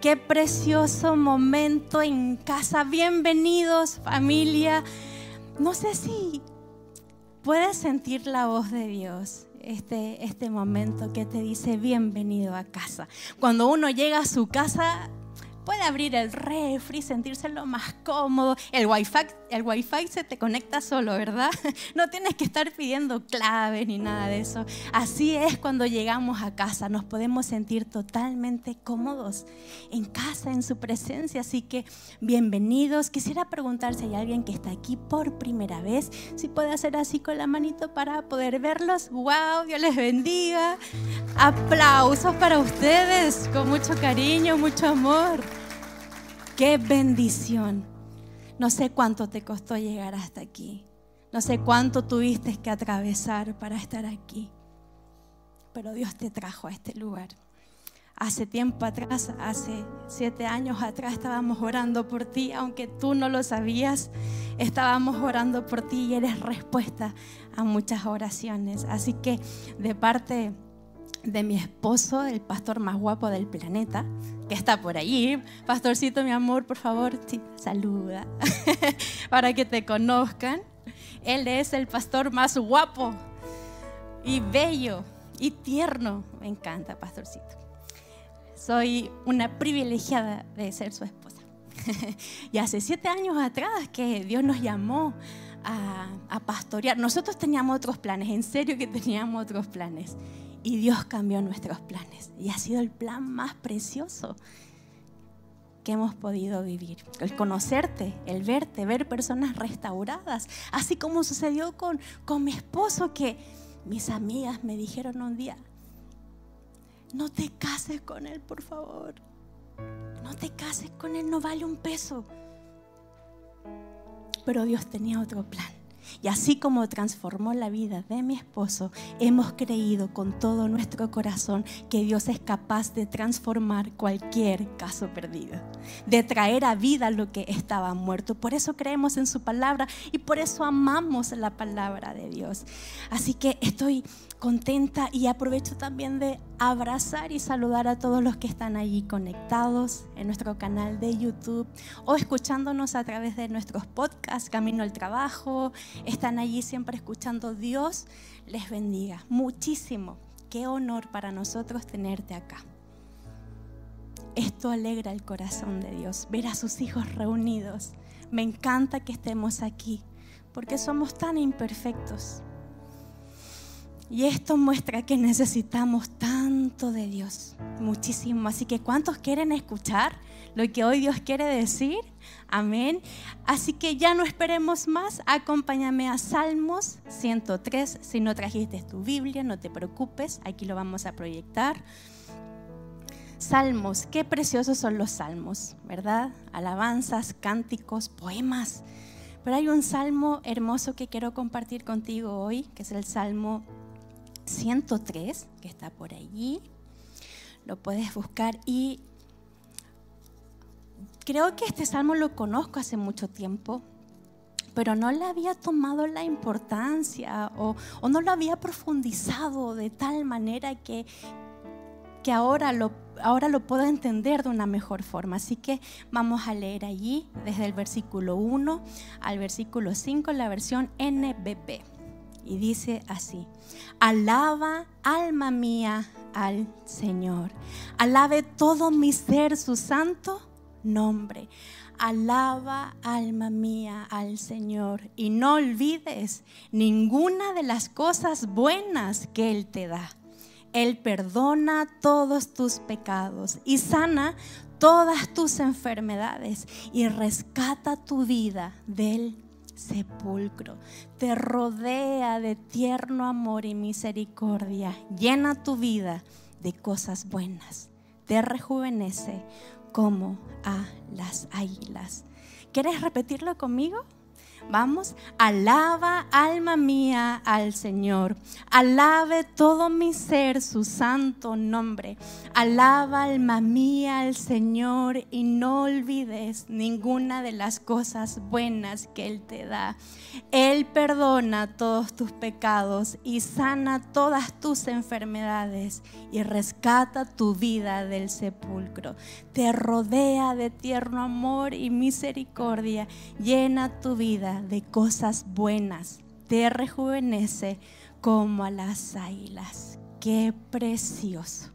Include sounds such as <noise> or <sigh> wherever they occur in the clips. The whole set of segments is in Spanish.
Qué precioso momento en casa. Bienvenidos familia. No sé si puedes sentir la voz de Dios. Este, este momento que te dice bienvenido a casa. Cuando uno llega a su casa, puede abrir el refri, sentirse lo más cómodo. El wifi, el wifi se te conecta solo, ¿verdad? <laughs> No tienes que estar pidiendo claves ni nada de eso. Así es cuando llegamos a casa, nos podemos sentir totalmente cómodos en casa, en su presencia. Así que bienvenidos. Quisiera preguntar si hay alguien que está aquí por primera vez, si puede hacer así con la manito para poder verlos. ¡Wow! Dios les bendiga. Aplausos para ustedes, con mucho cariño, mucho amor. Qué bendición. No sé cuánto te costó llegar hasta aquí. No sé cuánto tuviste que atravesar para estar aquí. Pero Dios te trajo a este lugar. Hace tiempo atrás, hace siete años atrás, estábamos orando por ti, aunque tú no lo sabías, estábamos orando por ti y eres respuesta a muchas oraciones. Así que de parte de mi esposo, el pastor más guapo del planeta, que está por allí. Pastorcito, mi amor, por favor, saluda <laughs> para que te conozcan. Él es el pastor más guapo y bello y tierno. Me encanta, pastorcito. Soy una privilegiada de ser su esposa. <laughs> y hace siete años atrás que Dios nos llamó a, a pastorear. Nosotros teníamos otros planes, en serio que teníamos otros planes. Y Dios cambió nuestros planes. Y ha sido el plan más precioso que hemos podido vivir. El conocerte, el verte, ver personas restauradas. Así como sucedió con, con mi esposo que mis amigas me dijeron un día, no te cases con él, por favor. No te cases con él, no vale un peso. Pero Dios tenía otro plan. Y así como transformó la vida de mi esposo, hemos creído con todo nuestro corazón que Dios es capaz de transformar cualquier caso perdido, de traer a vida lo que estaba muerto. Por eso creemos en su palabra y por eso amamos la palabra de Dios. Así que estoy contenta y aprovecho también de abrazar y saludar a todos los que están allí conectados en nuestro canal de YouTube o escuchándonos a través de nuestros podcasts, Camino al Trabajo. Están allí siempre escuchando. Dios les bendiga muchísimo. Qué honor para nosotros tenerte acá. Esto alegra el corazón de Dios, ver a sus hijos reunidos. Me encanta que estemos aquí, porque somos tan imperfectos y esto muestra que necesitamos tanto de Dios, muchísimo. Así que ¿cuántos quieren escuchar lo que hoy Dios quiere decir? Amén. Así que ya no esperemos más. Acompáñame a Salmos 103. Si no trajiste tu Biblia, no te preocupes. Aquí lo vamos a proyectar. Salmos, qué preciosos son los salmos, ¿verdad? Alabanzas, cánticos, poemas. Pero hay un salmo hermoso que quiero compartir contigo hoy, que es el Salmo 103, que está por allí. Lo puedes buscar y creo que este salmo lo conozco hace mucho tiempo, pero no le había tomado la importancia o, no lo había profundizado de tal manera que, que ahora, lo, ahora lo puedo entender de una mejor forma. Así que vamos a leer allí desde el versículo 1 al versículo 5, la versión NBP y dice así, alaba alma mía al Señor, alabe todo mi ser su santo nombre. Alaba alma mía al Señor y no olvides ninguna de las cosas buenas que Él te da. Él perdona todos tus pecados y sana todas tus enfermedades y rescata tu vida del sepulcro. Te rodea de tierno amor y misericordia. Llena tu vida de cosas buenas. Te rejuvenece como a las águilas. ¿Quieres repetirlo conmigo? Vamos, alaba alma mía al Señor. Alabe todo mi ser su santo nombre. Alaba alma mía al Señor y no olvides ninguna de las cosas buenas que Él te da. Él perdona todos tus pecados y sana todas tus enfermedades y rescata tu vida del sepulcro. Te rodea de tierno amor y misericordia. Llena tu vida de cosas buenas, te rejuvenece como a las águilas. Qué precioso.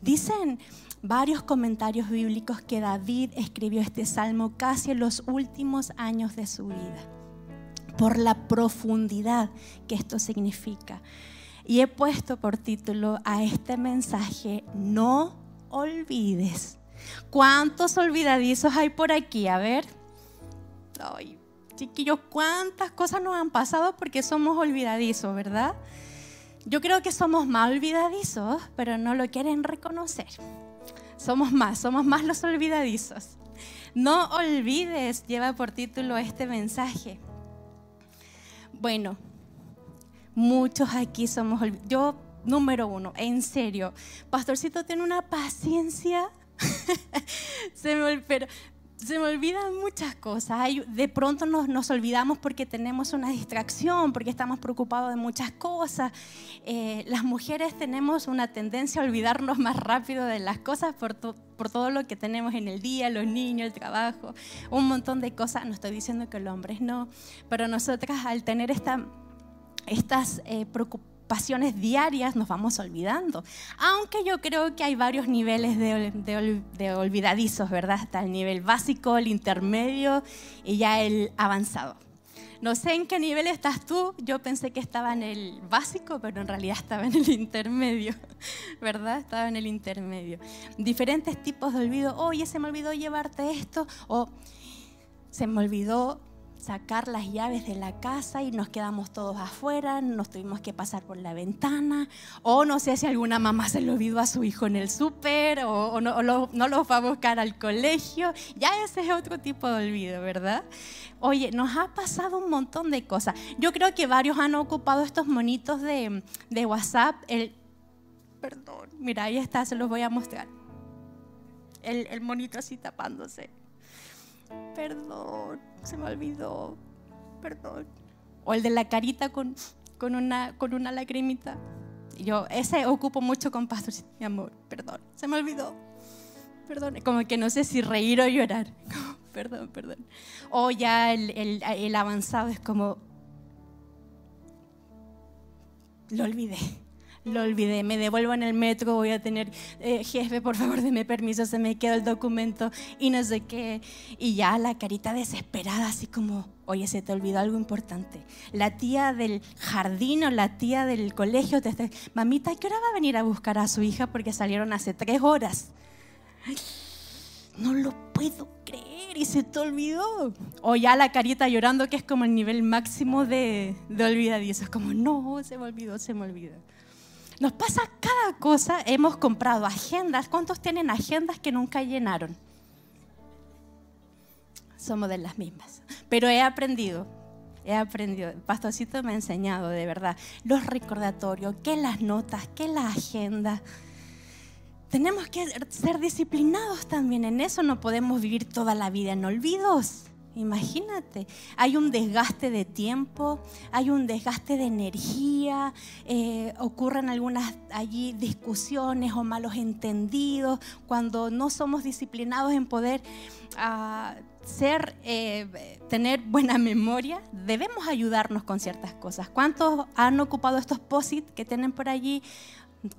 Dicen varios comentarios bíblicos que David escribió este salmo casi en los últimos años de su vida, por la profundidad que esto significa. Y he puesto por título a este mensaje, no olvides. ¿Cuántos olvidadizos hay por aquí? A ver. Ay, Chiquillos, ¿cuántas cosas nos han pasado porque somos olvidadizos, verdad? Yo creo que somos más olvidadizos, pero no lo quieren reconocer. Somos más, somos más los olvidadizos. No olvides, lleva por título este mensaje. Bueno, muchos aquí somos Yo, número uno, en serio, Pastorcito tiene una paciencia. <laughs> Se me, pero se me olvidan muchas cosas. De pronto nos, olvidamos porque tenemos una distracción, porque estamos preocupados de muchas cosas. Eh, las mujeres tenemos una tendencia a olvidarnos más rápido de las cosas por, por todo lo que tenemos en el día, los niños, el trabajo, un montón de cosas. No estoy diciendo que los hombres no, pero nosotras al tener esta, estas eh, preocupaciones, pasiones diarias nos vamos olvidando. Aunque yo creo que hay varios niveles de, olvidadizos, ¿verdad? Está el nivel básico, el intermedio y ya el avanzado. No sé en qué nivel estás tú, yo pensé que estaba en el básico, pero en realidad estaba en el intermedio, <laughs> ¿verdad? Estaba en el intermedio. Diferentes tipos de olvido, oye, se me olvidó llevarte esto, o se me olvidó sacar las llaves de la casa y nos quedamos todos afuera, nos tuvimos que pasar por la ventana, o no sé si alguna mamá se lo olvidó a su hijo en el súper, o, no, lo, no lo a buscar al colegio, ya ese es otro tipo de olvido, ¿verdad? Oye, nos ha pasado un montón de cosas. Yo creo que varios han ocupado estos monitos de, de WhatsApp, el... Perdón, mira, ahí está, se los voy a mostrar. El, el monito así tapándose perdón, se me olvidó, perdón. O el de la carita con, con, una, con una lagrimita. Yo ese ocupo mucho con pastor, mi amor, perdón, se me olvidó. Perdón, como que no sé si reír o llorar. <laughs> perdón, perdón. O ya el, el, el avanzado es como, lo olvidé lo olvidé, me devuelvo en el metro, voy a tener, eh, jefe, por favor, deme permiso, se me quedó el documento y no sé qué. Y ya la carita desesperada, así como, oye, se te olvidó algo importante. La tía del jardín o la tía del colegio te está, mamita, ¿qué hora va a venir a buscar a su hija? Porque salieron hace tres horas. no lo puedo creer y se te olvidó. O ya la carita llorando, que es como el nivel máximo de, de olvidadizo. Es como, no, se me olvidó, se me olvidó. Nos pasa cada cosa. Hemos comprado agendas. ¿Cuántos tienen agendas que nunca llenaron? Somos de las mismas. Pero he aprendido, he aprendido, el pastorcito me ha enseñado de verdad, los recordatorios, que las notas, que la agenda. Tenemos que ser disciplinados también en eso, no podemos vivir toda la vida en olvidos. Imagínate, hay un desgaste de tiempo, hay un desgaste de energía, eh, ocurren algunas allí discusiones o malos entendidos cuando no somos disciplinados en poder ah, ser, eh, tener buena memoria. Debemos ayudarnos con ciertas cosas. ¿Cuántos han ocupado estos posits que tienen por allí?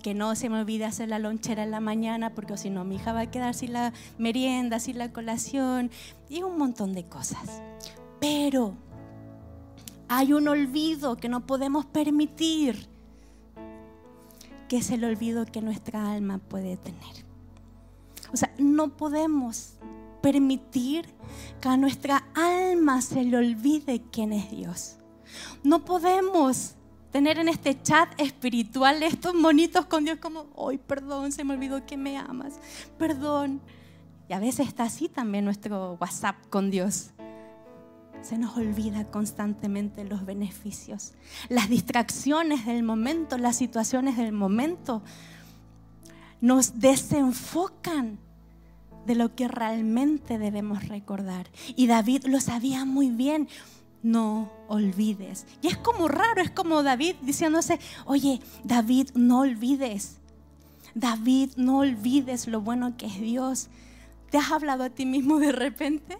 Que no se me olvide hacer la lonchera en la mañana, porque si no mi hija va a quedar sin la merienda, sin la colación, y un montón de cosas. Pero hay un olvido que no podemos permitir, que es el olvido que nuestra alma puede tener. O sea, no podemos permitir que a nuestra alma se le olvide quién es Dios. No podemos tener en este chat espiritual estos monitos con Dios como, hoy perdón, se me olvidó que me amas, perdón. Y a veces está así también nuestro WhatsApp con Dios. se nos olvida constantemente los beneficios. Las distracciones del momento, las situaciones del momento, nos desenfocan de lo que realmente debemos recordar. Y David lo sabía muy bien. No olvides. Y es como raro, es como David diciéndose, oye, David, no olvides. David, no olvides lo bueno que es Dios. ¿Te has hablado a ti mismo de repente?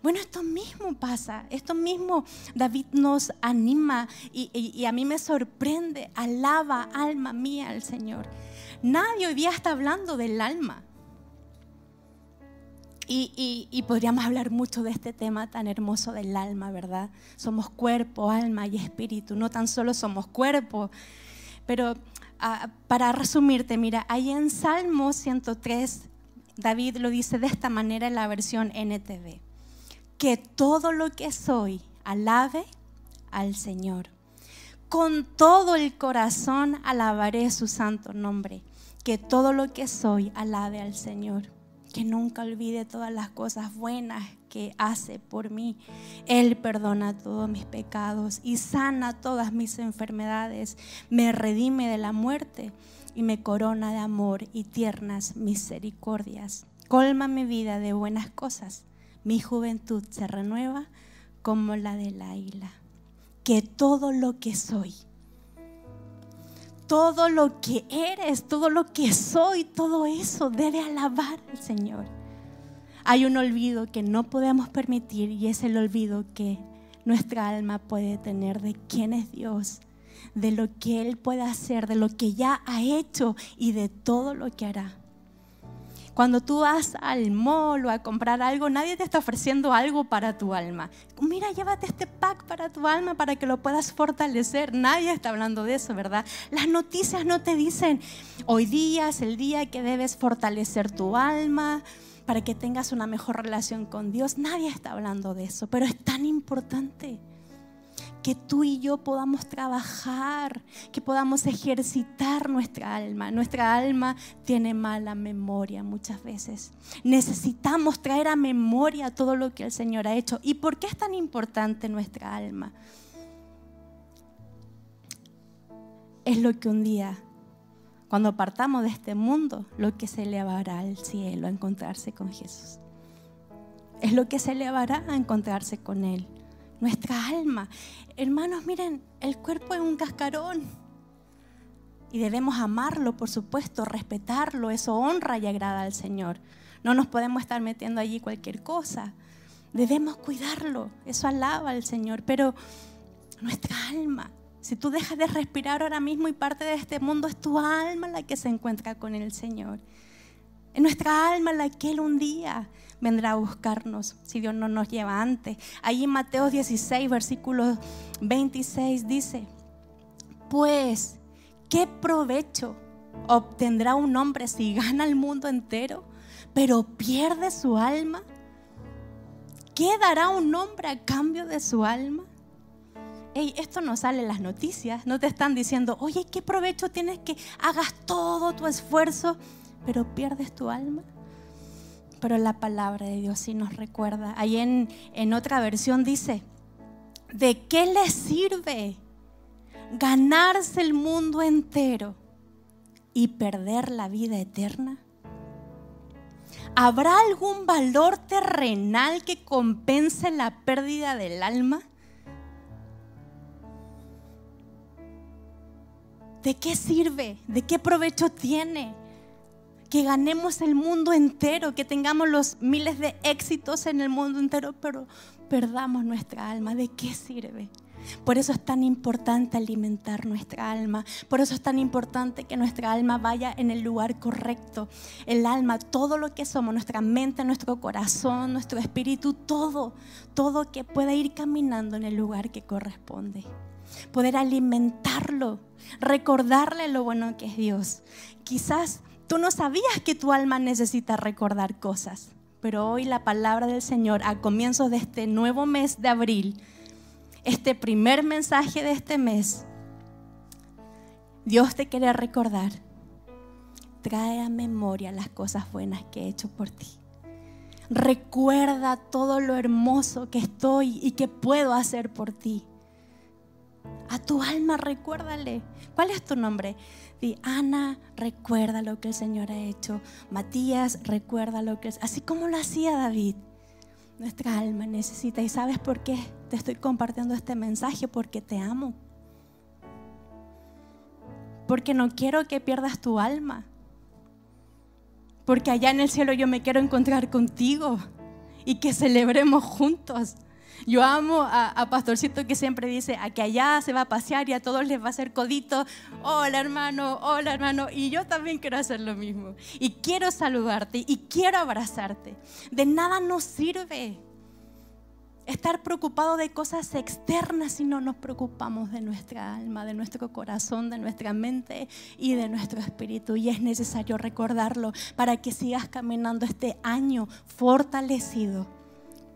Bueno, esto mismo pasa, esto mismo David nos anima y, a mí me sorprende, alaba alma mía al Señor. Nadie hoy día está hablando del alma. Y, podríamos hablar mucho de este tema tan hermoso del alma, ¿verdad? Somos cuerpo, alma y espíritu. No tan solo somos cuerpo. Pero ah, para resumirte, mira, ahí en Salmo 103, David lo dice de esta manera en la versión NTV. Que todo lo que soy alabe al Señor. Con todo el corazón alabaré su santo nombre. Que todo lo que soy alabe al Señor que nunca olvide todas las cosas buenas que hace por mí. Él perdona todos mis pecados y sana todas mis enfermedades, me redime de la muerte y me corona de amor y tiernas misericordias. Colma mi vida de buenas cosas, mi juventud se renueva como la del águila. Que todo lo que soy, todo lo que eres, todo lo que soy, todo eso debe alabar al Señor. Hay un olvido que no podemos permitir y es el olvido que nuestra alma puede tener de quién es Dios, de lo que Él puede hacer, de lo que ya ha hecho y de todo lo que hará. Cuando tú vas al mall o a comprar algo, nadie te está ofreciendo algo para tu alma. Mira, llévate este pack para tu alma para que lo puedas fortalecer. Nadie está hablando de eso, ¿verdad? Las noticias no te dicen, hoy día es el día que debes fortalecer tu alma para que tengas una mejor relación con Dios. Nadie está hablando de eso, pero es tan importante que tú y yo podamos trabajar, que podamos ejercitar nuestra alma. Nuestra alma tiene mala memoria muchas veces. Necesitamos traer a memoria todo lo que el Señor ha hecho. ¿Y por qué es tan importante nuestra alma? Es lo que un día, cuando partamos de este mundo, lo que se elevará al cielo a encontrarse con Jesús. Es lo que se elevará a encontrarse con Él nuestra alma. Hermanos, miren, el cuerpo es un cascarón. Y debemos amarlo, por supuesto, respetarlo. Eso honra y agrada al Señor. No nos podemos estar metiendo allí cualquier cosa. Debemos cuidarlo. Eso alaba al Señor. Pero nuestra alma, si tú dejas de respirar ahora mismo y parte de este mundo, es tu alma la que se encuentra con el Señor. Es nuestra alma la que Él un día vendrá a buscarnos si Dios no nos lleva antes. Ahí en Mateo 16, versículo 26 dice, pues, ¿qué provecho obtendrá un hombre si gana el mundo entero, pero pierde su alma? ¿Qué dará un hombre a cambio de su alma? Hey, esto no sale en las noticias, no te están diciendo, oye, ¿qué provecho tienes que hagas todo tu esfuerzo, pero pierdes tu alma? Pero la palabra de Dios sí nos recuerda. Ahí en, en otra versión dice, ¿de qué le sirve ganarse el mundo entero y perder la vida eterna? ¿Habrá algún valor terrenal que compense la pérdida del alma? ¿De qué sirve? ¿De qué provecho tiene? Que ganemos el mundo entero, que tengamos los miles de éxitos en el mundo entero, pero perdamos nuestra alma. ¿De qué sirve? Por eso es tan importante alimentar nuestra alma. Por eso es tan importante que nuestra alma vaya en el lugar correcto. El alma, todo lo que somos, nuestra mente, nuestro corazón, nuestro espíritu, todo, todo que pueda ir caminando en el lugar que corresponde. Poder alimentarlo, recordarle lo bueno que es Dios. Quizás Tú no sabías que tu alma necesita recordar cosas, pero hoy la palabra del Señor a comienzos de este nuevo mes de abril, este primer mensaje de este mes, Dios te quiere recordar. Trae a memoria las cosas buenas que he hecho por ti. Recuerda todo lo hermoso que estoy y que puedo hacer por ti. A tu alma recuérdale. ¿Cuál es tu nombre? Di, Ana, recuerda lo que el Señor ha hecho. Matías, recuerda lo que... Así como lo hacía David. Nuestra alma necesita. ¿Y sabes por qué te estoy compartiendo este mensaje? Porque te amo. Porque no quiero que pierdas tu alma. Porque allá en el cielo yo me quiero encontrar contigo y que celebremos juntos. Yo amo a, Pastorcito que siempre dice, a que allá se va a pasear y a todos les va a hacer codito. Hola hermano, hola hermano. Y yo también quiero hacer lo mismo. Y quiero saludarte y quiero abrazarte. De nada nos sirve estar preocupado de cosas externas si no nos preocupamos de nuestra alma, de nuestro corazón, de nuestra mente y de nuestro espíritu. Y es necesario recordarlo para que sigas caminando este año fortalecido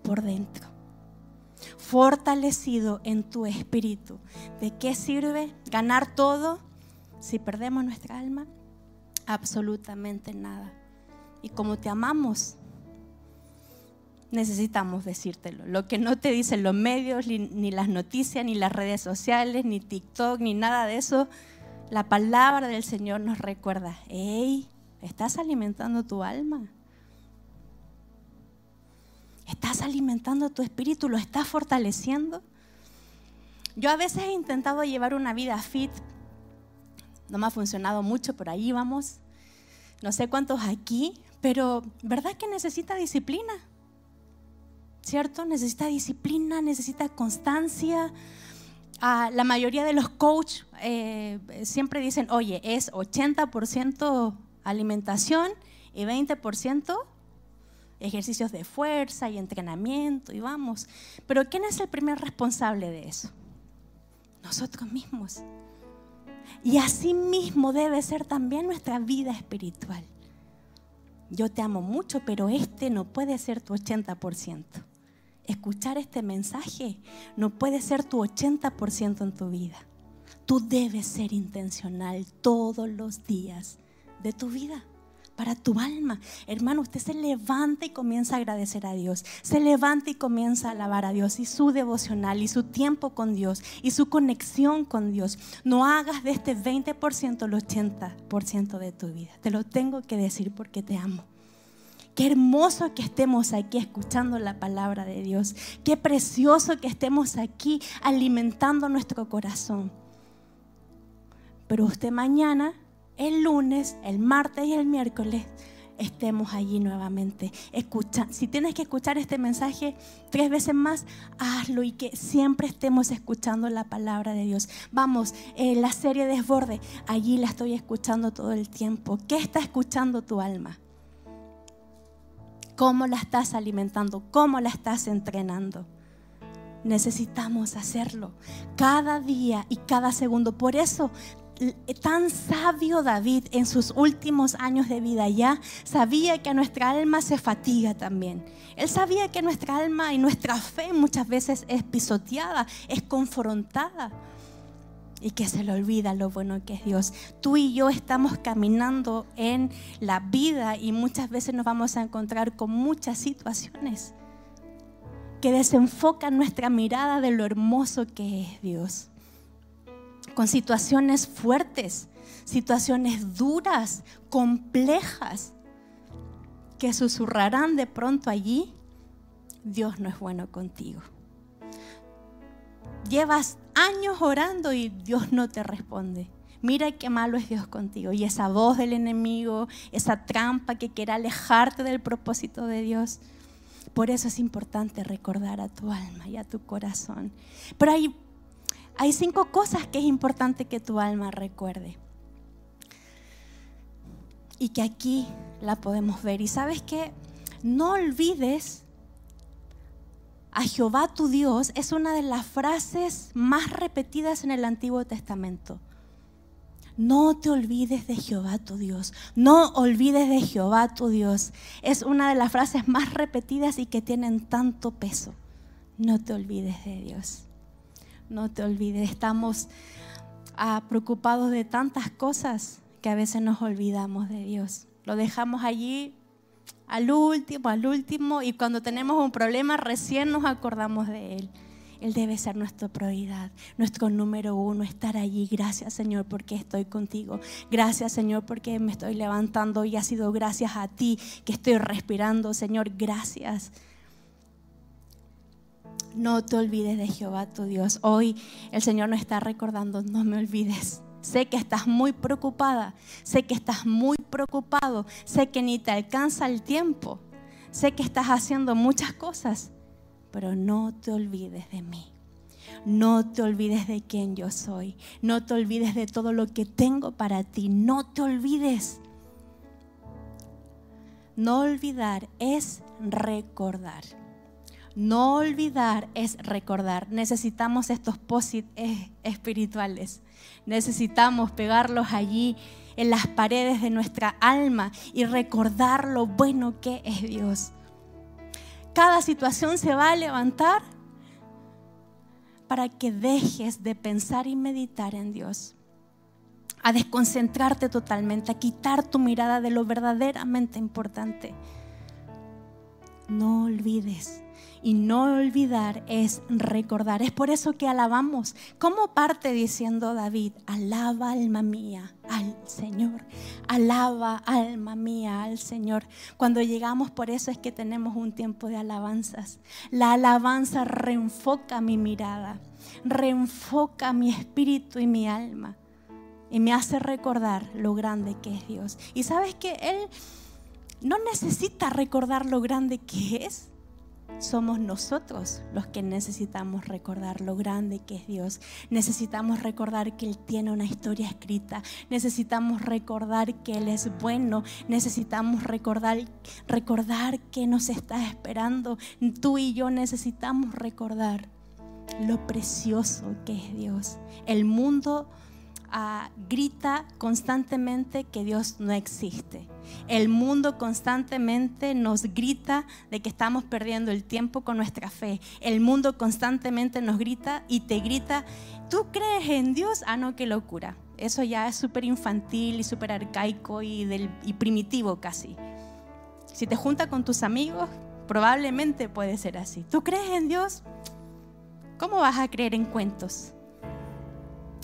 por dentro fortalecido en tu espíritu. ¿De qué sirve ganar todo si perdemos nuestra alma? Absolutamente nada. Y como te amamos, necesitamos decírtelo. Lo que no te dicen los medios, ni, las noticias, ni las redes sociales, ni TikTok, ni nada de eso, la palabra del Señor nos recuerda, hey, estás alimentando tu alma. ¿Estás alimentando tu espíritu? ¿Lo estás fortaleciendo? Yo a veces he intentado llevar una vida fit. No me ha funcionado mucho, por ahí vamos. No sé cuántos aquí, pero ¿verdad que necesita disciplina? ¿Cierto? Necesita disciplina, necesita constancia. Ah, la mayoría de los coaches eh, siempre dicen, oye, es 80% alimentación y 20% ejercicios de fuerza y entrenamiento y vamos. Pero ¿quién es el primer responsable de eso? Nosotros mismos. Y así mismo debe ser también nuestra vida espiritual. Yo te amo mucho, pero este no puede ser tu 80%. Escuchar este mensaje no puede ser tu 80% en tu vida. Tú debes ser intencional todos los días de tu vida para tu alma. Hermano, usted se levanta y comienza a agradecer a Dios. Se levanta y comienza a alabar a Dios y su devocional y su tiempo con Dios y su conexión con Dios. No hagas de este 20% el 80% de tu vida. Te lo tengo que decir porque te amo. Qué hermoso que estemos aquí escuchando la palabra de Dios. Qué precioso que estemos aquí alimentando nuestro corazón. Pero usted mañana el lunes, el martes y el miércoles estemos allí nuevamente. Escucha, si tienes que escuchar este mensaje tres veces más, hazlo y que siempre estemos escuchando la palabra de Dios. Vamos, eh, la serie Desborde, allí la estoy escuchando todo el tiempo. ¿Qué está escuchando tu alma? ¿Cómo la estás alimentando? ¿Cómo la estás entrenando? Necesitamos hacerlo cada día y cada segundo. Por eso tan sabio David en sus últimos años de vida ya sabía que nuestra alma se fatiga también. Él sabía que nuestra alma y nuestra fe muchas veces es pisoteada, es confrontada y que se le olvida lo bueno que es Dios. Tú y yo estamos caminando en la vida y muchas veces nos vamos a encontrar con muchas situaciones que desenfocan nuestra mirada de lo hermoso que es Dios con situaciones fuertes, situaciones duras, complejas, que susurrarán de pronto allí, Dios no es bueno contigo. Llevas años orando y Dios no te responde. Mira qué malo es Dios contigo. Y esa voz del enemigo, esa trampa que quiere alejarte del propósito de Dios. Por eso es importante recordar a tu alma y a tu corazón. Pero hay hay cinco cosas que es importante que tu alma recuerde. Y que aquí la podemos ver. Y sabes que no olvides a Jehová tu Dios es una de las frases más repetidas en el Antiguo Testamento. No te olvides de Jehová tu Dios. No olvides de Jehová tu Dios. Es una de las frases más repetidas y que tienen tanto peso. No te olvides de Dios no te olvides. Estamos ah, preocupados de tantas cosas que a veces nos olvidamos de Dios. Lo dejamos allí al último, al último, y cuando tenemos un problema recién nos acordamos de Él. Él debe ser nuestra prioridad, nuestro número uno, estar allí. Gracias Señor porque estoy contigo. Gracias Señor porque me estoy levantando y ha sido gracias a ti que estoy respirando. Señor, gracias. No te olvides de Jehová tu Dios. Hoy el Señor nos está recordando, no me olvides. Sé que estás muy preocupada, sé que estás muy preocupado, sé que ni te alcanza el tiempo, sé que estás haciendo muchas cosas, pero no te olvides de mí. No te olvides de quién yo soy. No te olvides de todo lo que tengo para ti. No te olvides. No olvidar es recordar. No olvidar es recordar. Necesitamos estos posits espirituales. Necesitamos pegarlos allí en las paredes de nuestra alma y recordar lo bueno que es Dios. Cada situación se va a levantar para que dejes de pensar y meditar en Dios, a desconcentrarte totalmente, a quitar tu mirada de lo verdaderamente importante. No olvides y no olvidar es recordar. Es por eso que alabamos. ¿Cómo parte diciendo David? Alaba alma mía al Señor. Alaba alma mía al Señor. Cuando llegamos por eso es que tenemos un tiempo de alabanzas. La alabanza reenfoca mi mirada, reenfoca mi espíritu y mi alma. Y me hace recordar lo grande que es Dios. Y sabes que Él no necesita recordar lo grande que es somos nosotros los que necesitamos recordar lo grande que es Dios. Necesitamos recordar que Él tiene una historia escrita. Necesitamos recordar que Él es bueno. Necesitamos recordar, recordar que nos está esperando. Tú y yo necesitamos recordar lo precioso que es Dios. El mundo grita constantemente que Dios no existe. El mundo constantemente nos grita de que estamos perdiendo el tiempo con nuestra fe. El mundo constantemente nos grita y te grita, ¿tú crees en Dios? Ah, no, qué locura. Eso ya es súper infantil y súper arcaico y, del, y primitivo casi. Si te junta con tus amigos, probablemente puede ser así. ¿Tú crees en Dios? ¿Cómo vas a creer en cuentos?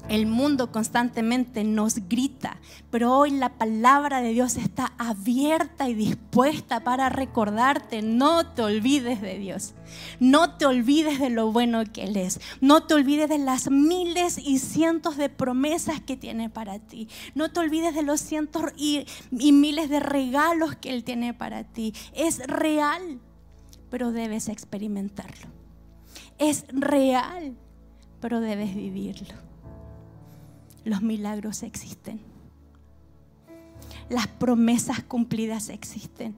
El mundo constantemente nos grita, pero hoy la palabra de Dios está abierta y dispuesta para recordarte, no te olvides de Dios, no te olvides de lo bueno que Él es, no te olvides de las miles y cientos de promesas que tiene para ti, no te olvides de los cientos y, miles de regalos que Él tiene para ti. Es real, pero debes experimentarlo. Es real, pero debes vivirlo los milagros existen. Las promesas cumplidas existen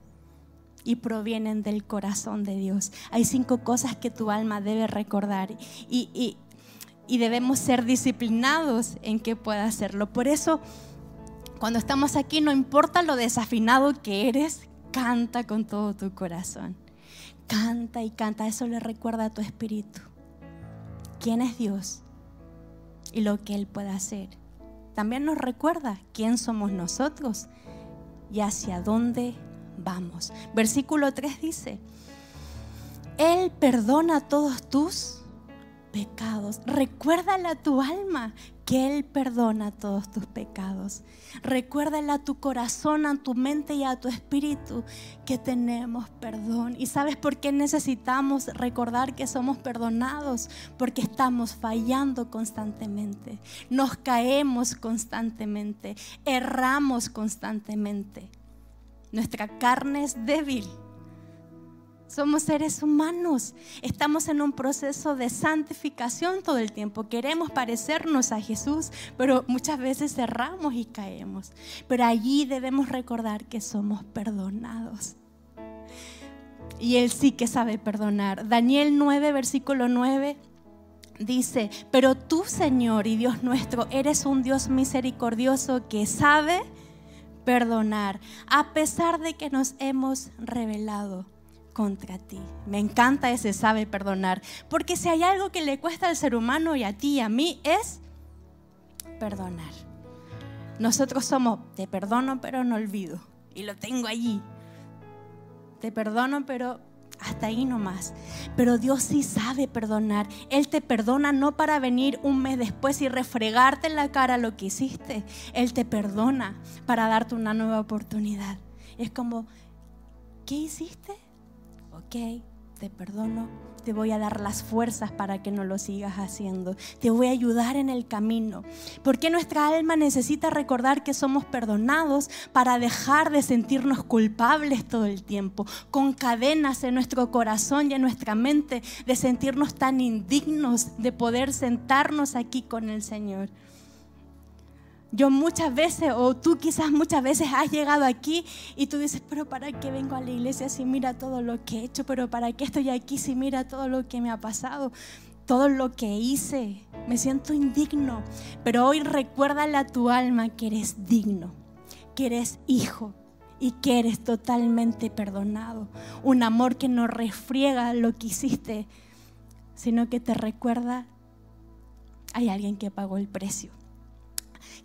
y provienen del corazón de Dios. Hay cinco cosas que tu alma debe recordar y, debemos ser disciplinados en que pueda hacerlo. Por eso, cuando estamos aquí, no importa lo desafinado que eres, canta con todo tu corazón. Canta y canta, eso le recuerda a tu espíritu. ¿Quién es Dios? Y lo que Él puede hacer también nos recuerda quién somos nosotros y hacia dónde vamos. Versículo 3 dice, Él perdona todos tus pecados. Recuérdale a tu alma que Él perdona todos tus pecados. Recuérdale a tu corazón, a tu mente y a tu espíritu que tenemos perdón. ¿Y sabes por qué necesitamos recordar que somos perdonados? Porque estamos fallando constantemente, nos caemos constantemente, erramos constantemente. Nuestra carne es débil somos seres humanos. Estamos en un proceso de santificación todo el tiempo. Queremos parecernos a Jesús, pero muchas veces cerramos y caemos. Pero allí debemos recordar que somos perdonados. Y Él sí que sabe perdonar. Daniel 9, versículo 9 dice, pero tú Señor y Dios nuestro, eres un Dios misericordioso que sabe perdonar, a pesar de que nos hemos revelado contra ti. Me encanta ese sabe perdonar, porque si hay algo que le cuesta al ser humano y a ti y a mí es perdonar. Nosotros somos, te perdono pero no olvido, y lo tengo allí. te perdono, pero hasta ahí nomás. Pero Dios sí sabe perdonar. Él te perdona no para venir un mes después y refregarte en la cara lo que hiciste. Él te perdona para darte una nueva oportunidad. Es como, ¿qué hiciste? Ok, te perdono te voy a dar las fuerzas para que no lo sigas haciendo. Te voy a ayudar en el camino. Porque nuestra alma necesita recordar que somos perdonados para dejar de sentirnos culpables todo el tiempo, con cadenas en nuestro corazón y en nuestra mente, de sentirnos tan indignos de poder sentarnos aquí con el Señor. Yo muchas veces, o tú quizás muchas veces has llegado aquí y tú dices, pero ¿para qué vengo a la iglesia si mira todo lo que he hecho? ¿Pero para qué estoy aquí si mira todo lo que me ha pasado? Todo lo que hice. Me siento indigno. Pero hoy recuérdale a tu alma que eres digno, que eres hijo y que eres totalmente perdonado. Un amor que no refriega lo que hiciste, sino que te recuerda, hay alguien que pagó el precio.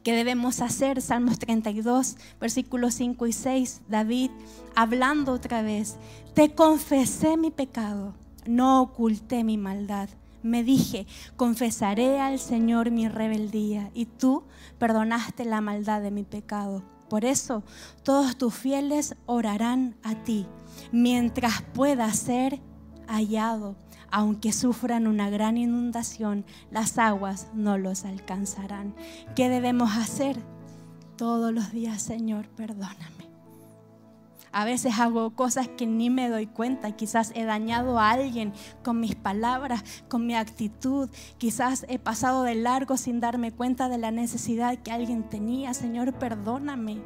¿Qué debemos hacer? Salmos 32, versículos 5 y 6. David hablando otra vez. Te confesé mi pecado, no oculté mi maldad. Me dije, confesaré al Señor mi rebeldía y tú perdonaste la maldad de mi pecado. Por eso todos tus fieles orarán a ti mientras pueda ser hallado aunque sufran una gran inundación, las aguas no los alcanzarán. ¿Qué debemos hacer? Todos los días, Señor, perdóname. A veces hago cosas que ni me doy cuenta. Quizás he dañado a alguien con mis palabras, con mi actitud. Quizás he pasado de largo sin darme cuenta de la necesidad que alguien tenía. Señor, perdóname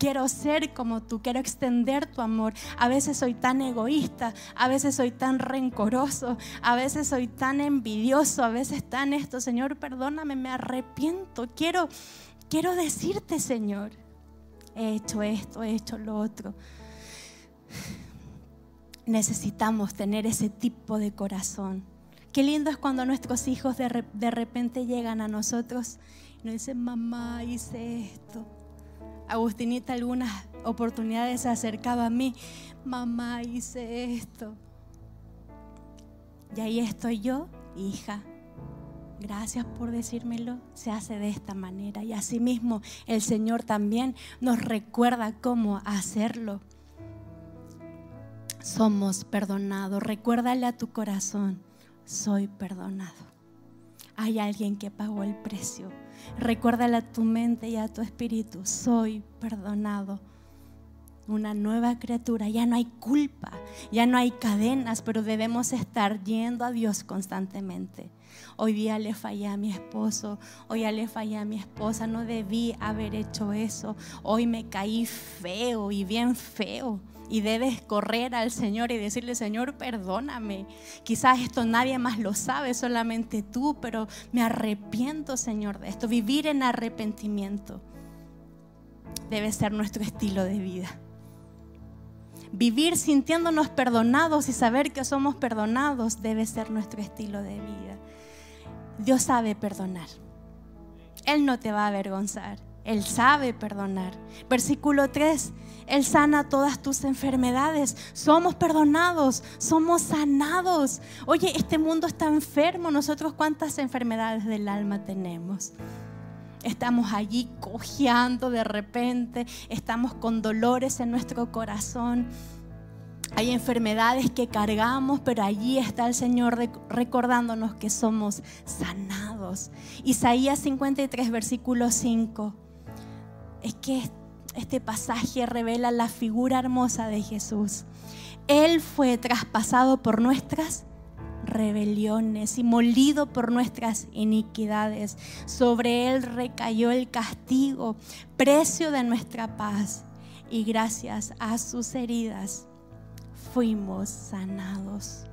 quiero ser como tú, quiero extender tu amor. A veces soy tan egoísta, a veces soy tan rencoroso, a veces soy tan envidioso, a veces tan esto. Señor, perdóname, me arrepiento. Quiero, quiero decirte, Señor, he hecho esto, he hecho lo otro. Necesitamos tener ese tipo de corazón. Qué lindo es cuando nuestros hijos de, de repente llegan a nosotros y nos dicen, mamá, hice esto Agustinita algunas oportunidades se acercaba a mí, mamá, hice esto. Y ahí estoy yo, hija. Gracias por decírmelo. Se hace de esta manera. Y asimismo el Señor también nos recuerda cómo hacerlo. Somos perdonados. Recuérdale a tu corazón, soy perdonado. Hay alguien que pagó el precio Recuérdale a tu mente y a tu espíritu, soy perdonado. Una nueva criatura, ya no hay culpa, ya no hay cadenas, pero debemos estar yendo a Dios constantemente. Hoy día le fallé a mi esposo, hoy ya le fallé a mi esposa, no debí haber hecho eso, hoy me caí feo y bien feo y debes correr al Señor y decirle, Señor, perdóname. Quizás esto nadie más lo sabe, solamente tú, pero me arrepiento, Señor, de esto. Vivir en arrepentimiento debe ser nuestro estilo de vida. Vivir sintiéndonos perdonados y saber que somos perdonados debe ser nuestro estilo de vida. Dios sabe perdonar. Él no te va a avergonzar. Él sabe perdonar. Versículo 3, Él sana todas tus enfermedades. Somos perdonados, somos sanados. Oye, este mundo está enfermo. Nosotros cuántas enfermedades del alma tenemos. Estamos allí cojeando de repente, estamos con dolores en nuestro corazón. Hay enfermedades que cargamos, pero allí está el Señor recordándonos que somos sanados. Isaías 53, versículo 5 es que este pasaje revela la figura hermosa de Jesús. Él fue traspasado por nuestras rebeliones y molido por nuestras iniquidades. Sobre Él recayó el castigo, precio de nuestra paz. Y gracias a sus heridas fuimos sanados.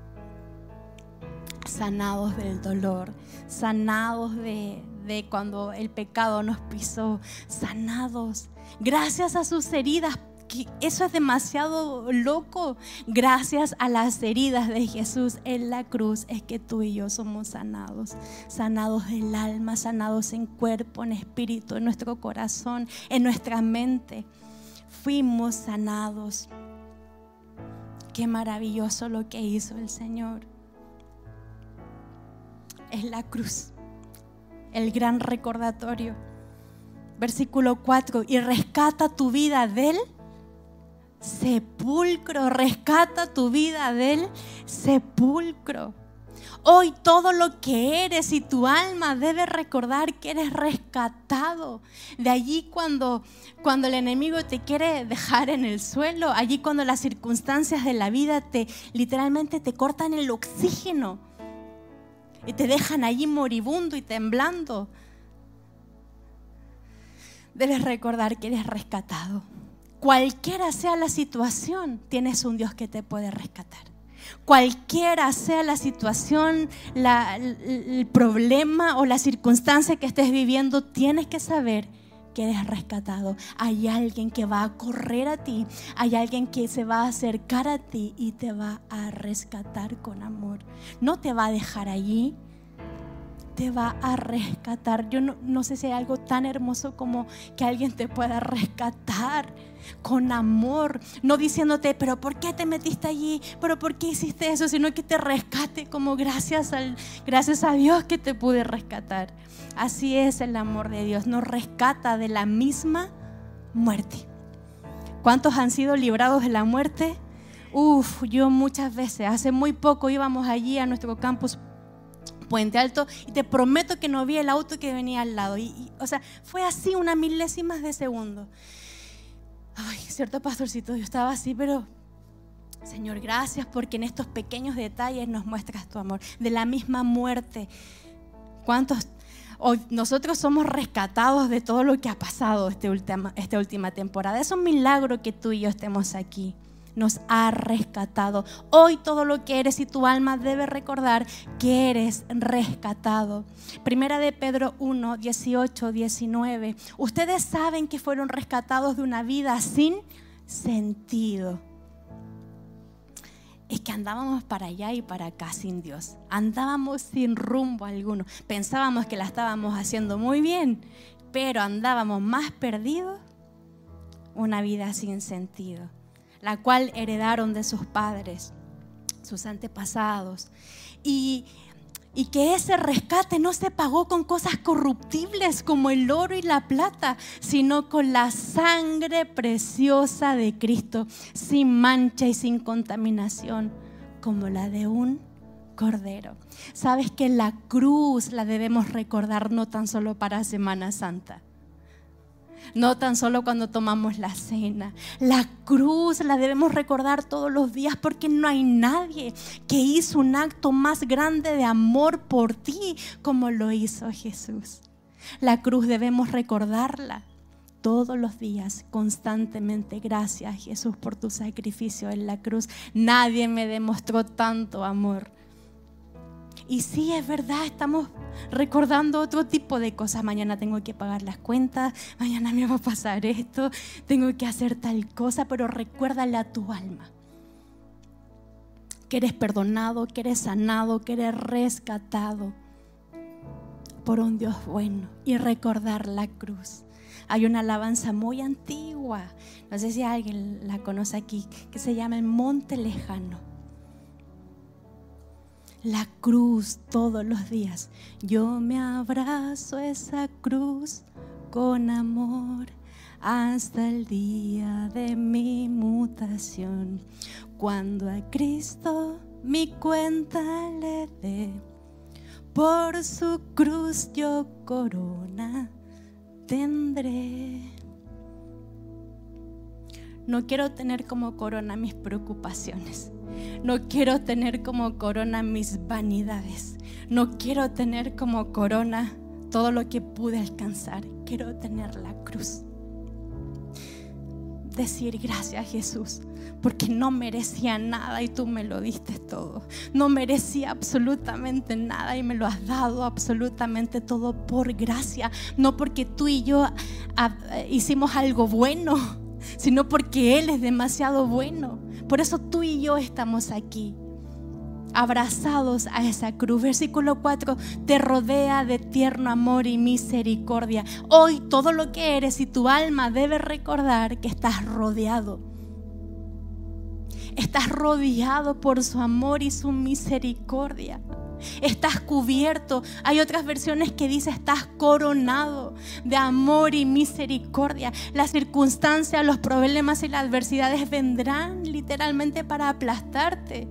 Sanados del dolor, sanados de, de cuando el pecado nos pisó, sanados. Gracias a sus heridas eso es demasiado loco. Gracias a las heridas de Jesús en la cruz es que tú y yo somos sanados. Sanados del alma, sanados en cuerpo, en espíritu, en nuestro corazón, en nuestra mente. Fuimos sanados. qué maravilloso lo que hizo el Señor. Es la cruz, el gran recordatorio. Versículo 4, y rescata tu vida del sepulcro, rescata tu vida del sepulcro. Hoy todo lo que eres y tu alma debe recordar que eres rescatado. De allí cuando, cuando el enemigo te quiere dejar en el suelo, allí cuando las circunstancias de la vida te literalmente te cortan el oxígeno y te dejan allí moribundo y temblando. Debes recordar que eres rescatado. Cualquiera sea la situación, tienes un Dios que te puede rescatar cualquiera sea la situación, el problema o la circunstancia que estés viviendo, tienes que saber que eres rescatado. Hay alguien que va a correr a ti, hay alguien que se va a acercar a ti y te va a rescatar con amor. No te va a dejar allí, te va a rescatar. Yo no, no, sé si hay algo tan hermoso como que alguien te pueda rescatar con amor, no diciéndote, pero ¿por qué te metiste allí? ¿Pero por qué hiciste eso? Sino que te rescate como gracias, al, gracias a Dios que te pude rescatar. Así es el amor de Dios, nos rescata de la misma muerte. ¿Cuántos han sido librados de la muerte? Uf, yo muchas veces, hace muy poco íbamos allí a nuestro campus Puente Alto y te prometo que no vi el auto que venía al lado. Y, o sea, fue así una milésimas de segundo. Cierto pastorcito, yo estaba así, pero Señor, gracias porque en estos pequeños detalles nos muestras tu amor. De la misma muerte. ¿Cuántos? Hoy nosotros somos rescatados de todo lo que ha pasado este esta última temporada. Es un milagro que tú y yo estemos aquí nos ha rescatado. Hoy todo lo que eres y tu alma debe recordar que eres rescatado. Primera de Pedro 1, 18, 19. Ustedes saben que fueron rescatados de una vida sin sentido. Es que andábamos para allá y para acá sin Dios. Andábamos sin rumbo alguno. Pensábamos que la estábamos haciendo muy bien, pero andábamos más perdidos. Una vida sin sentido la cual heredaron de sus padres, sus antepasados. Y, y que ese rescate no se pagó con cosas corruptibles como el oro y la plata, sino con la sangre preciosa de Cristo, sin mancha y sin contaminación, como la de un cordero. Sabes que la cruz la debemos recordar no tan solo para Semana Santa, no tan solo cuando tomamos la cena. La cruz la debemos recordar todos los días porque no hay nadie que hizo un acto más grande de amor por ti como lo hizo Jesús. La cruz debemos recordarla todos los días, constantemente. Gracias Jesús por tu sacrificio en la cruz. Nadie me demostró tanto amor y sí, es verdad, estamos recordando otro tipo de cosas. Mañana tengo que pagar las cuentas, mañana me va a pasar esto, tengo que hacer tal cosa, pero recuérdale a tu alma que eres perdonado, que eres sanado, que eres rescatado por un Dios bueno y recordar la cruz. Hay una alabanza muy antigua, no sé si alguien la conoce aquí, que se llama el Monte Lejano la cruz todos los días. Yo me abrazo esa cruz con amor hasta el día de mi mutación. Cuando a Cristo mi cuenta le dé, por su cruz yo corona tendré. No quiero tener como corona mis preocupaciones no quiero tener como corona mis vanidades. No quiero tener como corona todo lo que pude alcanzar. Quiero tener la cruz. Decir gracias Jesús, porque no merecía nada y tú me lo diste todo. No merecía absolutamente nada y me lo has dado absolutamente todo por gracia. No porque tú y yo ah, hicimos algo bueno, sino porque Él es demasiado bueno. Por eso tú y yo estamos aquí, abrazados a esa cruz. Versículo 4, te rodea de tierno amor y misericordia. Hoy todo lo que eres y tu alma debe recordar que estás rodeado. Estás rodeado por su amor y su misericordia. Estás cubierto. Hay otras versiones que dice estás coronado de amor y misericordia. Las circunstancias, los problemas y las adversidades vendrán literalmente para aplastarte.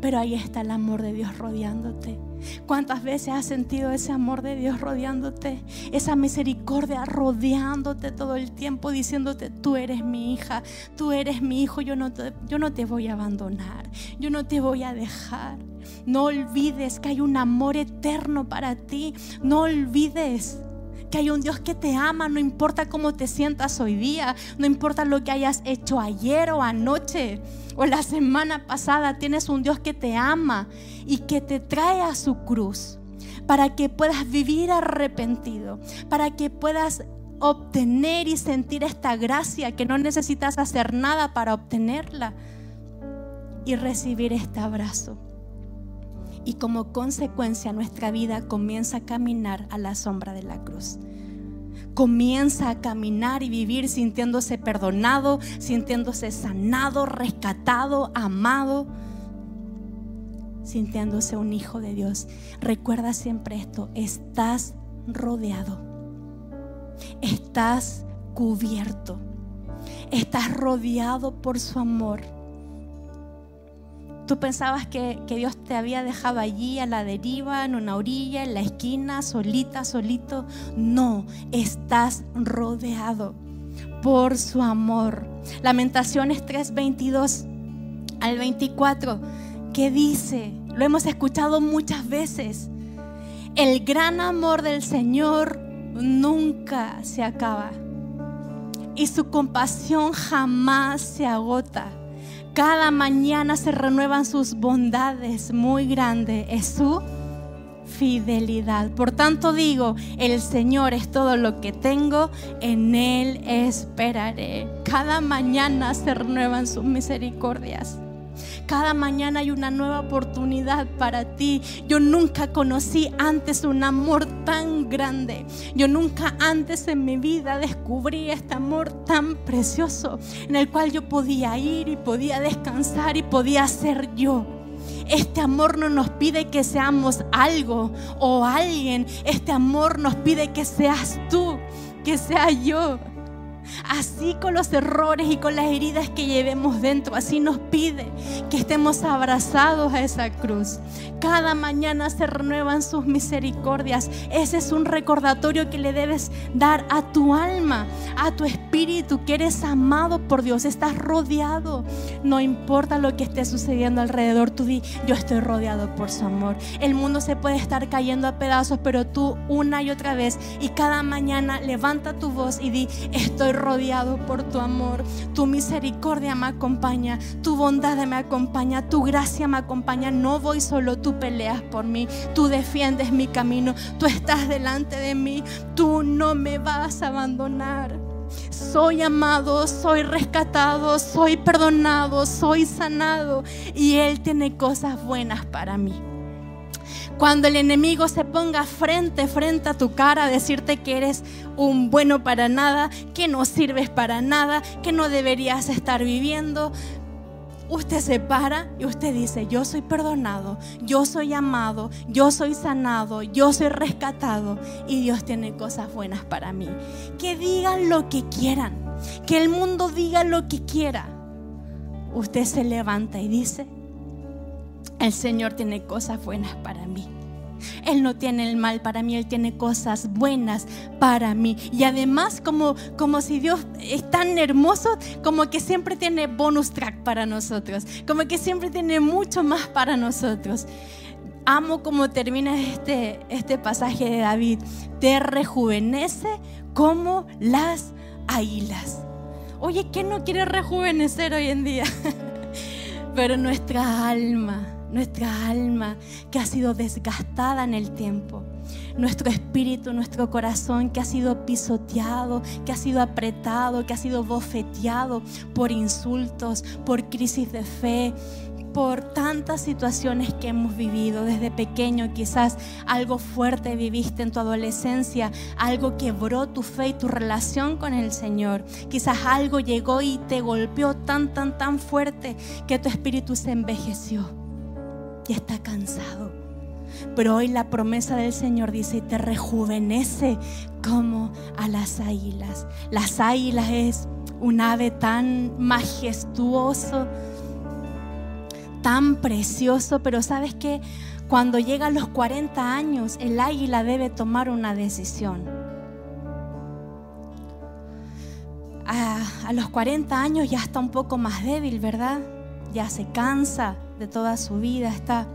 Pero ahí está el amor de Dios rodeándote. ¿Cuántas veces has sentido ese amor de Dios rodeándote? Esa misericordia rodeándote todo el tiempo, diciéndote, tú eres mi hija, tú eres mi hijo, yo no te, yo no te voy a abandonar, yo no te voy a dejar. No olvides que hay un amor eterno para ti. No olvides que hay un Dios que te ama, no importa cómo te sientas hoy día, no importa lo que hayas hecho ayer o anoche o la semana pasada, tienes un Dios que te ama y que te trae a su cruz para que puedas vivir arrepentido, para que puedas obtener y sentir esta gracia que no necesitas hacer nada para obtenerla y recibir este abrazo. Y como consecuencia nuestra vida comienza a caminar a la sombra de la cruz. Comienza a caminar y vivir sintiéndose perdonado, sintiéndose sanado, rescatado, amado, sintiéndose un hijo de Dios. Recuerda siempre esto, estás rodeado, estás cubierto, estás rodeado por su amor Tú pensabas que, Dios te había dejado allí a la deriva, en una orilla, en la esquina, solita, solito. No, estás rodeado por su amor. Lamentaciones 3, 22 al 24, que dice, lo hemos escuchado muchas veces, el gran amor del Señor nunca se acaba y su compasión jamás se agota. Cada mañana se renuevan sus bondades. Muy grande es su fidelidad. Por tanto digo, el Señor es todo lo que tengo, en Él esperaré. Cada mañana se renuevan sus misericordias. Cada mañana hay una nueva oportunidad para ti. Yo nunca conocí antes un amor tan grande. Yo nunca antes en mi vida descubrí este amor tan precioso en el cual yo podía ir y podía descansar y podía ser yo. Este amor no nos pide que seamos algo o alguien. Este amor nos pide que seas tú, que sea yo. Así con los errores y con las heridas que llevemos dentro, así nos pide que estemos abrazados a esa cruz. Cada mañana se renuevan sus misericordias. Ese es un recordatorio que le debes dar a tu alma, a tu espíritu, que eres amado por Dios, estás rodeado. No importa lo que esté sucediendo alrededor, tú di, yo estoy rodeado por su amor. El mundo se puede estar cayendo a pedazos, pero tú una y otra vez y cada mañana levanta tu voz y di, estoy rodeado por tu amor. Tu misericordia me acompaña, tu bondad me acompaña, tu gracia me acompaña. No voy solo, tú peleas por mí, tú defiendes mi camino, tú estás delante de mí, tú no me vas a abandonar. Soy amado, soy rescatado, soy perdonado, soy sanado y Él tiene cosas buenas para mí. Cuando el enemigo se ponga frente, frente a tu cara a decirte que eres un bueno para nada, que no sirves para nada, que no deberías estar viviendo, usted se para y usted dice, yo soy perdonado, yo soy amado, yo soy sanado, yo soy rescatado y Dios tiene cosas buenas para mí. Que digan lo que quieran, que el mundo diga lo que quiera. Usted se levanta y dice, el Señor tiene cosas buenas para mí. Él no tiene el mal para mí, Él tiene cosas buenas para mí. Y además, como, como si Dios es tan hermoso, como que siempre tiene bonus track para nosotros, como que siempre tiene mucho más para nosotros. Amo cómo termina este, este pasaje de David. Te rejuvenece como las águilas. Oye, ¿quién no quiere rejuvenecer hoy en día? <laughs> Pero nuestra alma nuestra alma que ha sido desgastada en el tiempo, nuestro espíritu, nuestro corazón que ha sido pisoteado, que ha sido apretado, que ha sido bofeteado por insultos, por crisis de fe, por tantas situaciones que hemos vivido desde pequeño. Quizás algo fuerte viviste en tu adolescencia, algo quebró tu fe y tu relación con el Señor. Quizás algo llegó y te golpeó tan, tan, tan fuerte que tu espíritu se envejeció y está cansado. Pero hoy la promesa del Señor dice, te rejuvenece como a las águilas. Las águilas es un ave tan majestuoso, tan precioso, pero sabes que cuando llega a los 40 años, el águila debe tomar una decisión. A, a, los 40 años ya está un poco más débil, ¿verdad? Ya se cansa de toda su vida, está,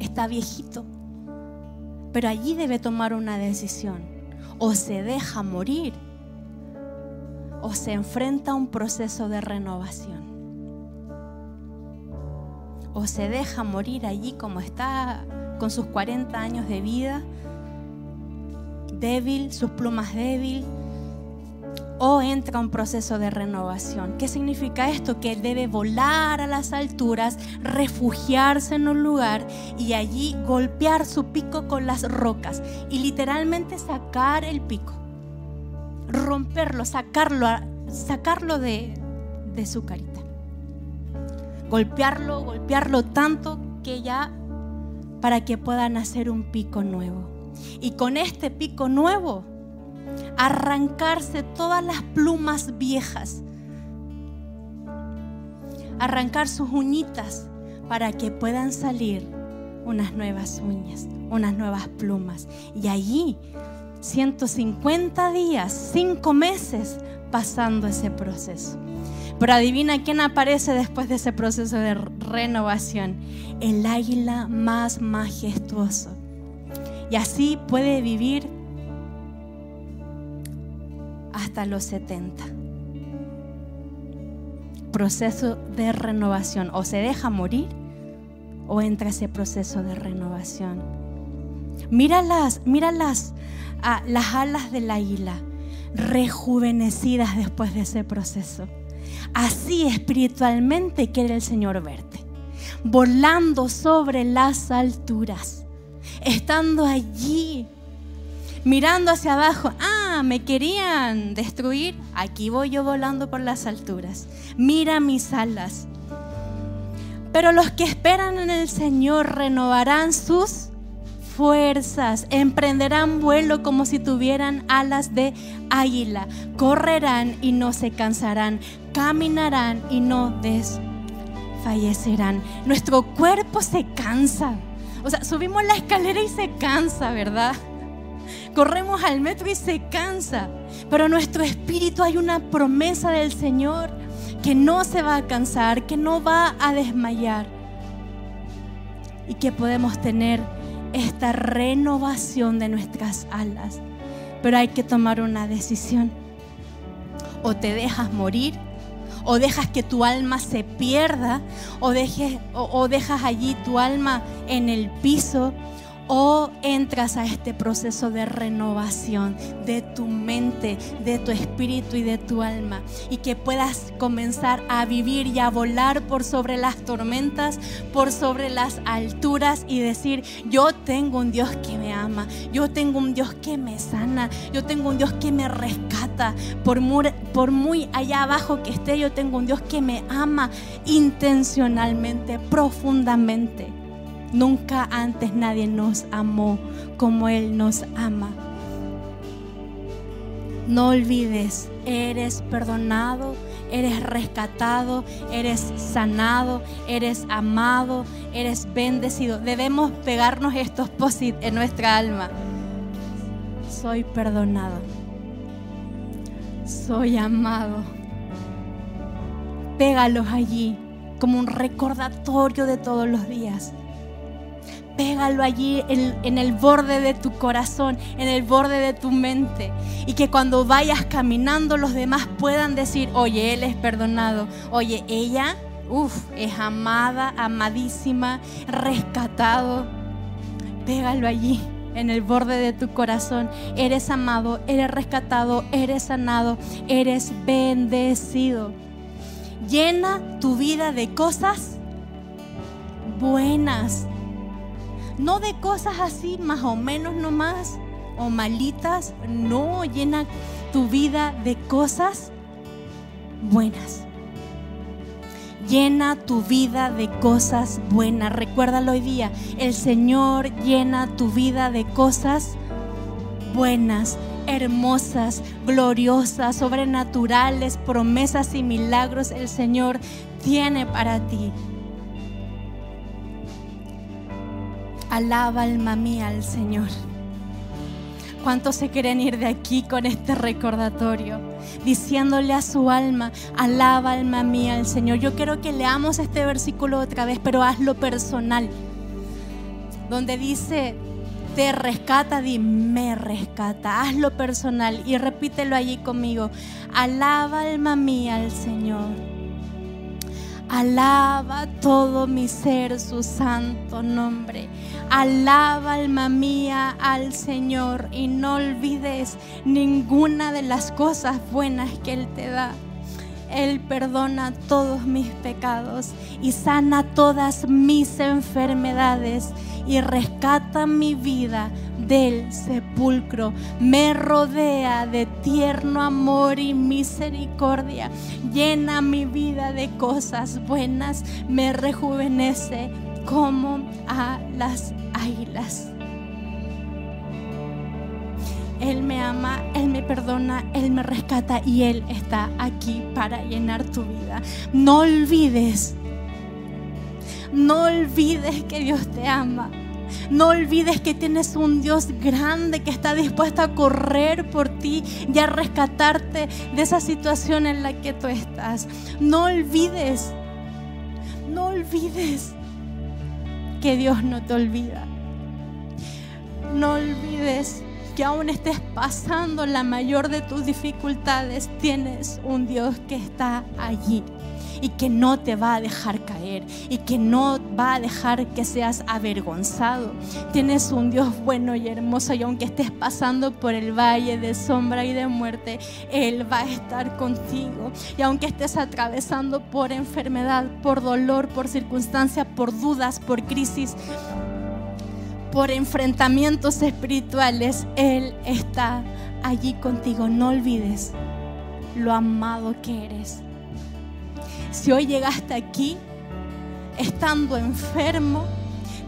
está viejito. Pero allí debe tomar una decisión. O se deja morir o se enfrenta a un proceso de renovación. O se deja morir allí como está con sus 40 años de vida, débil, sus plumas débil, o entra un proceso de renovación. ¿Qué significa esto? Que él debe volar a las alturas, refugiarse en un lugar y allí golpear su pico con las rocas y literalmente sacar el pico romperlo, sacarlo, sacarlo de, de su carita. Golpearlo, golpearlo tanto que ya para que pueda nacer un pico nuevo. Y con este pico nuevo, arrancarse todas las plumas viejas, arrancar sus uñitas para que puedan salir unas nuevas uñas, unas nuevas plumas. Y allí 150 días, 5 meses pasando ese proceso. Pero adivina quién aparece después de ese proceso de renovación. El águila más majestuoso. Y así puede vivir los 70. Proceso de renovación. O se deja morir o entra ese proceso de renovación. Míralas, míralas a las alas del águila, rejuvenecidas después de ese proceso. Así espiritualmente quiere el Señor verte, volando sobre las alturas, estando allí, mirando hacia abajo. Ah, me querían destruir. Aquí voy yo volando por las alturas. Mira mis alas. Pero los que esperan en el Señor renovarán sus fuerzas, emprenderán vuelo como si tuvieran alas de águila, correrán y no se cansarán, caminarán y no desfallecerán. Nuestro cuerpo se cansa. O sea, subimos la escalera y se cansa, ¿verdad? Corremos al metro y se cansa. Pero nuestro espíritu hay una promesa del Señor que no se va a cansar, que no va a desmayar y que podemos tener esta renovación de nuestras alas. Pero hay que tomar una decisión. O te dejas morir, o dejas que tu alma se pierda, o, dejes, o, dejas allí tu alma en el piso o entras a este proceso de renovación de tu mente, de tu espíritu y de tu alma y que puedas comenzar a vivir y a volar por sobre las tormentas, por sobre las alturas y decir, yo tengo un Dios que me ama, yo tengo un Dios que me sana, yo tengo un Dios que me rescata, por muy, por muy allá abajo que esté, yo tengo un Dios que me ama intencionalmente, profundamente. Nunca antes nadie nos amó como Él nos ama. No olvides, eres perdonado, eres rescatado, eres sanado, eres amado, eres bendecido. Debemos pegarnos estos posit en nuestra alma. Soy perdonado. Soy amado. Pégalos allí como un recordatorio de todos los días pégalo allí en, el borde de tu corazón, en el borde de tu mente. Y que cuando vayas caminando los demás puedan decir, oye, Él es perdonado, oye, ella, uff, es amada, amadísima, rescatado. Pégalo allí en el borde de tu corazón. Eres amado, eres rescatado, eres sanado, eres bendecido. Llena tu vida de cosas buenas. No de cosas así más o menos nomás o malitas. No, llena tu vida de cosas buenas. Llena tu vida de cosas buenas. Recuérdalo hoy día. El Señor llena tu vida de cosas buenas, hermosas, gloriosas, sobrenaturales, promesas y milagros el Señor tiene para ti. Alaba alma mía al Señor. ¿Cuántos se quieren ir de aquí con este recordatorio? Diciéndole a su alma, alaba alma mía al Señor. Yo quiero que leamos este versículo otra vez, pero hazlo personal. Donde dice, te rescata, di, me rescata. Hazlo personal y repítelo allí conmigo. Alaba alma mía al Señor. Alaba todo mi ser su santo nombre. Alaba alma mía al Señor y no olvides ninguna de las cosas buenas que Él te da. Él perdona todos mis pecados y sana todas mis enfermedades y rescata mi vida del sepulcro. Me rodea de tierno amor y misericordia. Llena mi vida de cosas buenas. Me rejuvenece como a las águilas. Él me ama, Él me perdona, Él me rescata y Él está aquí para llenar tu vida. No olvides, no olvides que Dios te ama. No olvides que tienes un Dios grande que está dispuesto a correr por ti y a rescatarte de esa situación en la que tú estás. No olvides, no olvides que Dios no te olvida. No olvides que aún estés pasando la mayor de tus dificultades, tienes un Dios que está allí y que no te va a dejar caer y que no va a dejar que seas avergonzado. Tienes un Dios bueno y hermoso y aunque estés pasando por el valle de sombra y de muerte, Él va a estar contigo. Y aunque estés atravesando por enfermedad, por dolor, por circunstancia, por dudas, por crisis, por enfrentamientos espirituales, Él está allí contigo. No olvides lo amado que eres. Si hoy llegaste aquí estando enfermo,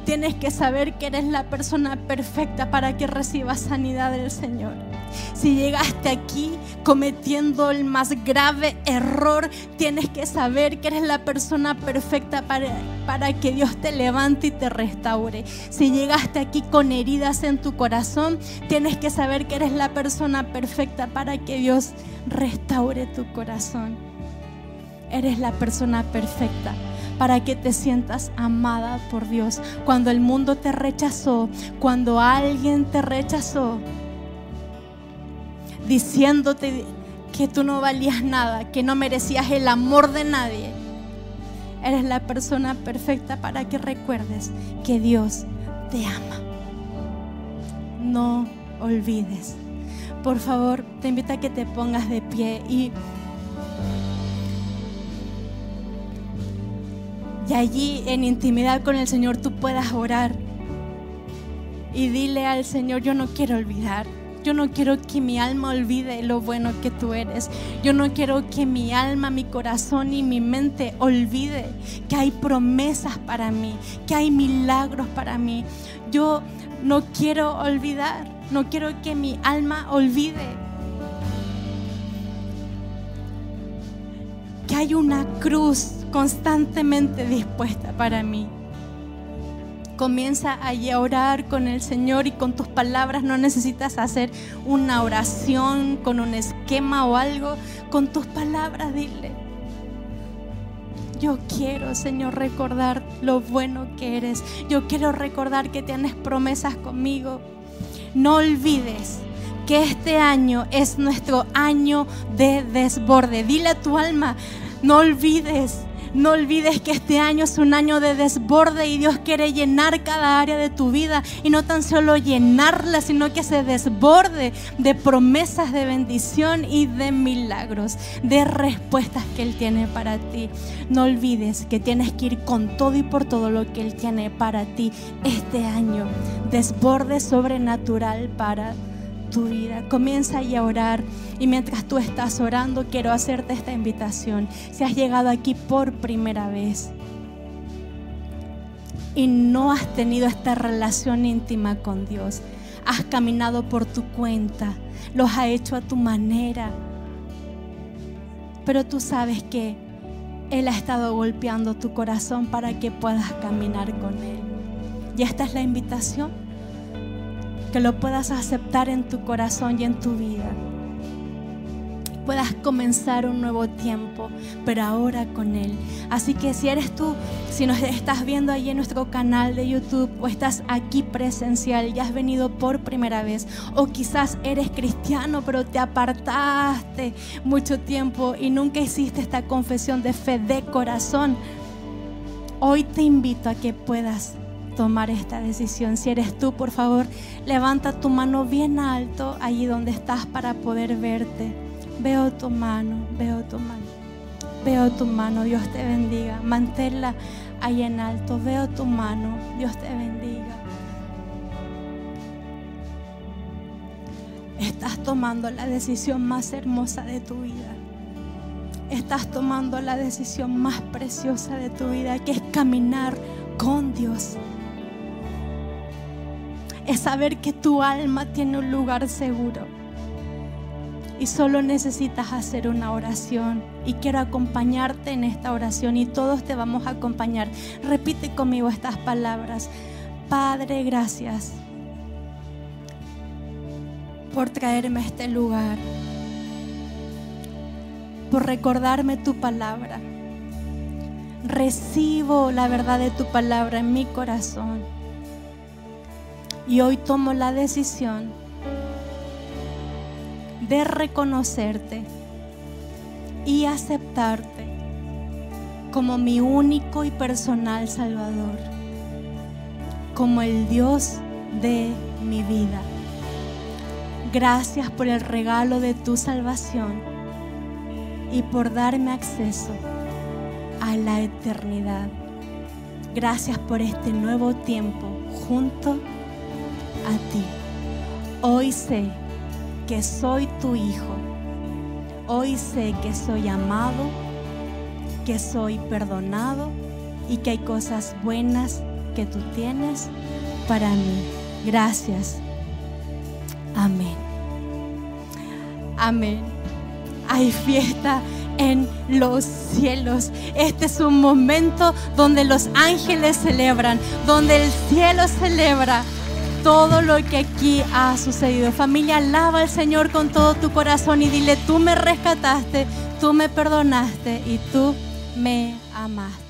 tienes que saber que eres la persona perfecta para que recibas sanidad del Señor. Si llegaste aquí cometiendo el más grave error, tienes que saber que eres la persona perfecta para, para que Dios te levante y te restaure. Si llegaste aquí con heridas en tu corazón, tienes que saber que eres la persona perfecta para que Dios restaure tu corazón eres la persona perfecta para que te sientas amada por Dios. Cuando el mundo te rechazó, cuando alguien te rechazó, diciéndote que tú no valías nada, que no merecías el amor de nadie, eres la persona perfecta para que recuerdes que Dios te ama. No olvides. Por favor, te invito a que te pongas de pie y y allí en intimidad con el Señor tú puedas orar y dile al Señor, yo no quiero olvidar. Yo no quiero que mi alma olvide lo bueno que tú eres. Yo no quiero que mi alma, mi corazón y mi mente olvide que hay promesas para mí, que hay milagros para mí. Yo no quiero olvidar, no quiero que mi alma olvide que hay una cruz constantemente dispuesta para mí. Comienza a orar con el Señor y con tus palabras no necesitas hacer una oración con un esquema o algo. Con tus palabras dile, yo quiero, Señor, recordar lo bueno que eres. Yo quiero recordar que tienes promesas conmigo. No olvides que este año es nuestro año de desborde. Dile a tu alma, no olvides No olvides que este año es un año de desborde y Dios quiere llenar cada área de tu vida y no tan solo llenarla, sino que se desborde de promesas de bendición y de milagros, de respuestas que Él tiene para ti. No olvides que tienes que ir con todo y por todo lo que Él tiene para ti este año. Desborde sobrenatural para ti tu vida. Comienza a orar y mientras tú estás orando quiero hacerte esta invitación. Si has llegado aquí por primera vez y no has tenido esta relación íntima con Dios, has caminado por tu cuenta, los has hecho a tu manera, pero tú sabes que Él ha estado golpeando tu corazón para que puedas caminar con Él. Y esta es la invitación que lo puedas aceptar en tu corazón y en tu vida. Puedas comenzar un nuevo tiempo, pero ahora con Él. Así que si eres tú, si nos estás viendo ahí en nuestro canal de YouTube o estás aquí presencial y has venido por primera vez, o quizás eres cristiano pero te apartaste mucho tiempo y nunca hiciste esta confesión de fe de corazón, hoy te invito a que puedas tomar esta decisión. Si eres tú, por favor, levanta tu mano bien alto allí donde estás para poder verte. Veo tu mano, veo tu mano. Veo tu mano, Dios te bendiga. Manténla ahí en alto. Veo tu mano, Dios te bendiga. Estás tomando la decisión más hermosa de tu vida. Estás tomando la decisión más preciosa de tu vida, que es caminar con Dios es saber que tu alma tiene un lugar seguro. Y solo necesitas hacer una oración. Y quiero acompañarte en esta oración y todos te vamos a acompañar. Repite conmigo estas palabras. Padre, gracias por traerme a este lugar. Por recordarme tu palabra. Recibo la verdad de tu palabra en mi corazón y hoy tomo la decisión de reconocerte y aceptarte como mi único y personal Salvador, como el Dios de mi vida. Gracias por el regalo de tu salvación y por darme acceso a la eternidad. Gracias por este nuevo tiempo junto a ti. Hoy sé que soy tu hijo. Hoy sé que soy amado, que soy perdonado y que hay cosas buenas que tú tienes para mí. Gracias. Amén. Amén. Hay fiesta en los cielos. Este es un momento donde los ángeles celebran, donde el cielo celebra todo lo que aquí ha sucedido. Familia, alaba al Señor con todo tu corazón y dile, tú me rescataste, tú me perdonaste y tú me amaste.